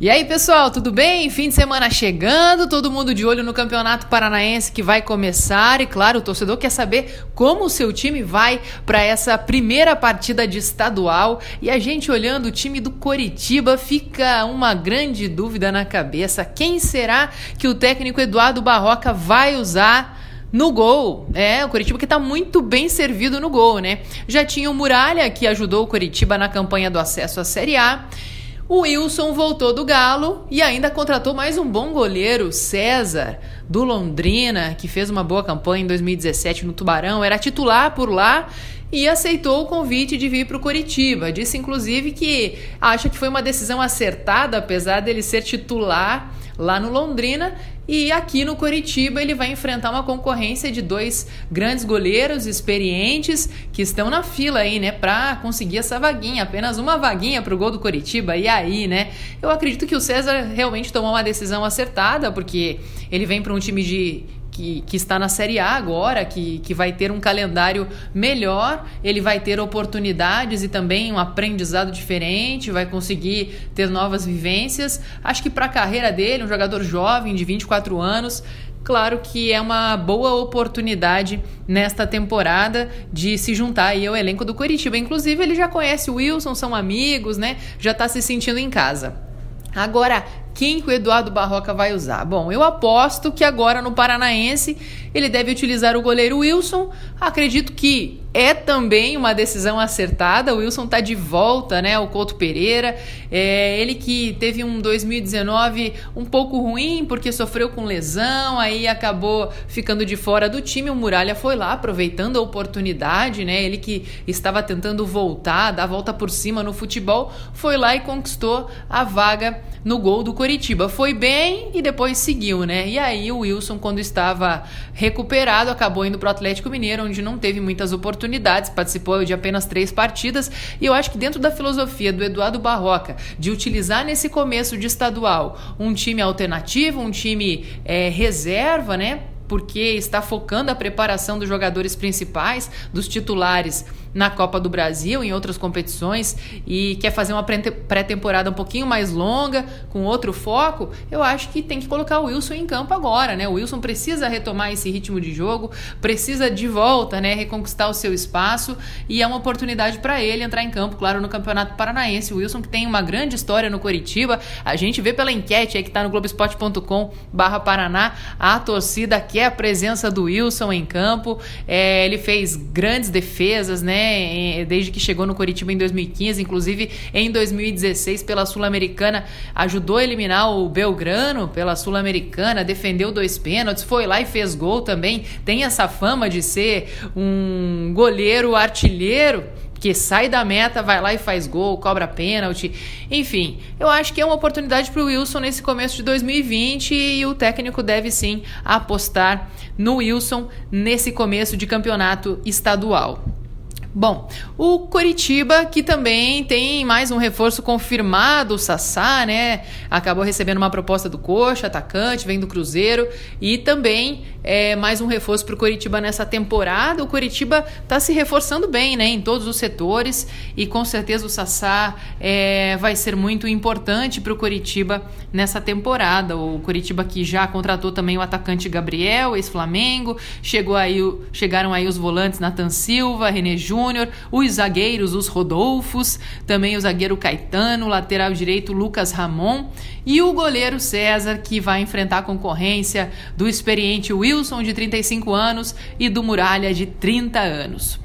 E aí, pessoal, tudo bem? Fim de semana chegando, todo mundo de olho no Campeonato Paranaense que vai começar. E claro, o torcedor quer saber como o seu time vai para essa primeira partida de estadual. E a gente olhando o time do Coritiba, fica uma grande dúvida na cabeça. Quem será que o técnico Eduardo Barroca vai usar? no gol. É, o Curitiba que está muito bem servido no gol, né? Já tinha o Muralha, que ajudou o Curitiba na campanha do acesso à Série A. O Wilson voltou do Galo e ainda contratou mais um bom goleiro, César, do Londrina, que fez uma boa campanha em 2017 no Tubarão, era titular por lá e aceitou o convite de vir para o Coritiba. Disse inclusive que acha que foi uma decisão acertada, apesar dele ser titular lá no Londrina e aqui no Coritiba ele vai enfrentar uma concorrência de dois grandes goleiros experientes que estão na fila aí, né, para conseguir essa vaguinha, apenas uma vaguinha para o gol do Coritiba. E aí, né? Eu acredito que o César realmente tomou uma decisão acertada, porque ele vem para um time de que, que, está na Série A agora, que, que vai ter um calendário melhor, ele vai ter oportunidades e também um aprendizado diferente, vai conseguir ter novas vivências. Acho que para a carreira dele, um jogador jovem de 24 anos, claro que é uma boa oportunidade nesta temporada de se juntar aí ao elenco do Curitiba. Inclusive, ele já conhece o Wilson, são amigos, né? Já está se sentindo em casa. Agora, quem que o Eduardo Barroca vai usar? Bom, eu aposto que agora no Paranaense ele deve utilizar o goleiro Wilson. Acredito que é também uma decisão acertada. O Wilson está de volta, né? O Couto Pereira. É, ele que teve um 2019 um pouco ruim porque sofreu com lesão, aí acabou ficando de fora do time. O Muralha foi lá aproveitando a oportunidade, né? Ele que estava tentando voltar, dar a volta por cima no futebol, foi lá e conquistou a vaga no gol do Coritiba. Foi bem e depois seguiu, né? E aí o Wilson, quando estava recuperado, acabou indo para o Atlético Mineiro, onde não teve muitas oportunidades, participou de apenas três partidas. E eu acho que dentro da filosofia do Eduardo Barroca, de utilizar nesse começo de estadual um time alternativo, um time é, reserva, né? Porque está focando a preparação dos jogadores principais, dos titulares na Copa do Brasil, em outras competições, e quer fazer uma pré-temporada um pouquinho mais longa, com outro foco, eu acho que tem que colocar o Wilson em campo agora, né? O Wilson precisa retomar esse ritmo de jogo, precisa de volta, né? Reconquistar o seu espaço, e é uma oportunidade para ele entrar em campo, claro, no Campeonato Paranaense. O Wilson que tem uma grande história no Coritiba, a gente vê pela enquete aí que está no globesport.com barra Paraná, a torcida quer a presença do Wilson em campo, é, ele fez grandes defesas, né? Desde que chegou no Coritiba em 2015, inclusive em 2016 pela Sul-Americana, ajudou a eliminar o Belgrano pela Sul-Americana, defendeu dois pênaltis, foi lá e fez gol também. Tem essa fama de ser um goleiro artilheiro que sai da meta, vai lá e faz gol, cobra pênalti. Enfim, eu acho que é uma oportunidade para o Wilson nesse começo de 2020 e o técnico deve sim apostar no Wilson nesse começo de campeonato estadual. Bom, o Coritiba, que também tem mais um reforço confirmado, o Sassá, né? Acabou recebendo uma proposta do Coxa, atacante, vem do Cruzeiro, e também é, mais um reforço para o Coritiba nessa temporada. O Coritiba está se reforçando bem, né? Em todos os setores, e com certeza o Sassá é, vai ser muito importante para o Coritiba nessa temporada. O Coritiba que já contratou também o atacante Gabriel, ex-Flamengo, chegou aí, chegaram aí os volantes Nathan Silva, René Júnior, Júnior, os zagueiros, os Rodolfos, também o zagueiro Caetano, lateral direito Lucas Ramon e o goleiro César, que vai enfrentar a concorrência do experiente Wilson, de 35 anos, e do Muralha, de 30 anos.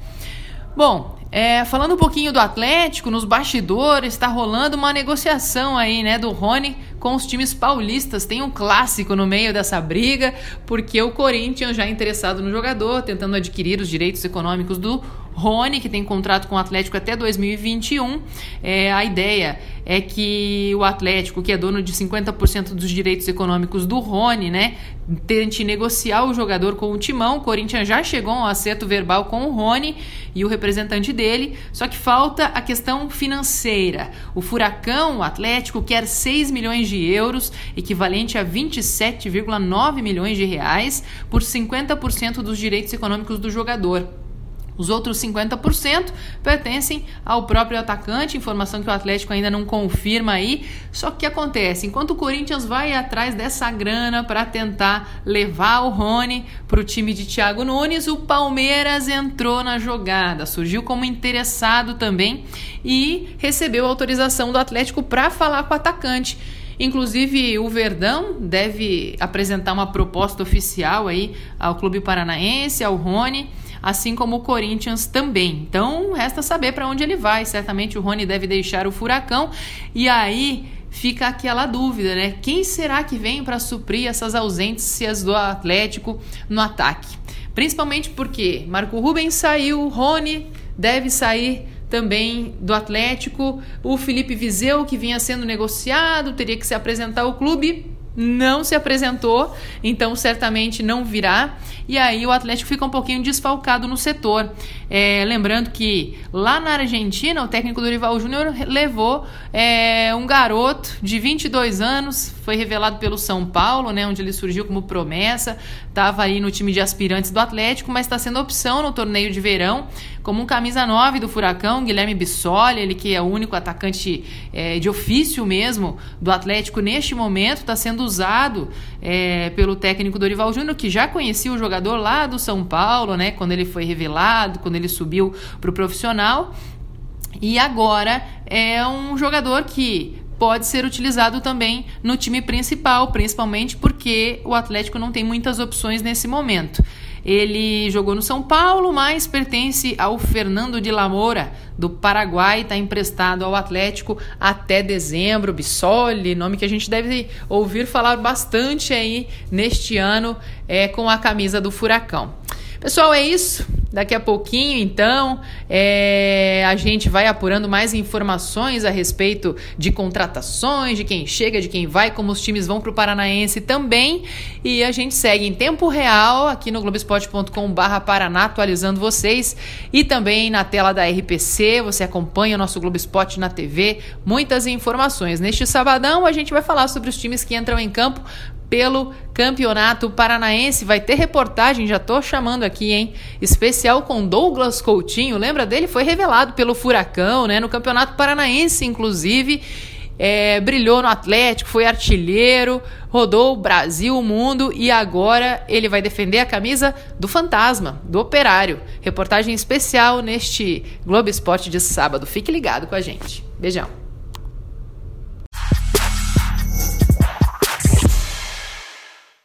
Bom, é, falando um pouquinho do Atlético, nos bastidores está rolando uma negociação aí, né, do Rony com os times paulistas. Tem um clássico no meio dessa briga, porque o Corinthians já é interessado no jogador, tentando adquirir os direitos econômicos do Rony, que tem contrato com o Atlético até 2021. É, a ideia é que o Atlético, que é dono de 50% dos direitos econômicos do Rony, né, tente negociar o jogador com o Timão. O Corinthians já chegou a um acerto verbal com o Rony e o representante dele, só que falta a questão financeira. O Furacão, o Atlético, quer 6 milhões de euros, equivalente a 27,9 milhões de reais, por 50% dos direitos econômicos do jogador. Os outros 50% pertencem ao próprio atacante, informação que o Atlético ainda não confirma aí. Só que acontece, enquanto o Corinthians vai atrás dessa grana para tentar levar o Rony para o time de Thiago Nunes, o Palmeiras entrou na jogada, surgiu como interessado também e recebeu autorização do Atlético para falar com o atacante. Inclusive, o Verdão deve apresentar uma proposta oficial aí ao Clube Paranaense, ao Rony assim como o Corinthians também. Então, resta saber para onde ele vai. Certamente o Rony deve deixar o Furacão e aí fica aquela dúvida, né? Quem será que vem para suprir essas ausências do Atlético no ataque? Principalmente porque Marco Rubens saiu, Rony deve sair também do Atlético, o Felipe Viseu que vinha sendo negociado, teria que se apresentar ao clube não se apresentou, então certamente não virá. E aí o Atlético fica um pouquinho desfalcado no setor. É, lembrando que lá na Argentina, o técnico do Rival Júnior levou é, um garoto de 22 anos, foi revelado pelo São Paulo, né, onde ele surgiu como promessa, estava aí no time de aspirantes do Atlético, mas está sendo opção no torneio de verão, como um camisa 9 do Furacão, Guilherme Bissoli, ele que é o único atacante é, de ofício mesmo do Atlético neste momento, está sendo usado é, pelo técnico Dorival Júnior, que já conhecia o jogador lá do São Paulo, né, quando ele foi revelado, quando ele subiu para o profissional. E agora é um jogador que pode ser utilizado também no time principal, principalmente porque o Atlético não tem muitas opções nesse momento. Ele jogou no São Paulo, mas pertence ao Fernando de Lamoura, do Paraguai, está emprestado ao Atlético até dezembro. Bissoli, nome que a gente deve ouvir falar bastante aí neste ano é, com a camisa do Furacão. Pessoal, é isso. Daqui a pouquinho, então, é, a gente vai apurando mais informações a respeito de contratações, de quem chega, de quem vai, como os times vão para o Paranaense também. E a gente segue em tempo real aqui no Globoesporte.com/barra Paraná, atualizando vocês. E também na tela da RPC, você acompanha o nosso Globo Esporte na TV. Muitas informações. Neste sabadão, a gente vai falar sobre os times que entram em campo pelo Campeonato Paranaense. Vai ter reportagem, já tô chamando aqui, hein? Especial com Douglas Coutinho. Lembra dele? Foi revelado pelo Furacão, né? No Campeonato Paranaense, inclusive. É, brilhou no Atlético, foi artilheiro, rodou o Brasil, o mundo e agora ele vai defender a camisa do Fantasma, do Operário. Reportagem especial neste Globo Esporte de sábado. Fique ligado com a gente. Beijão.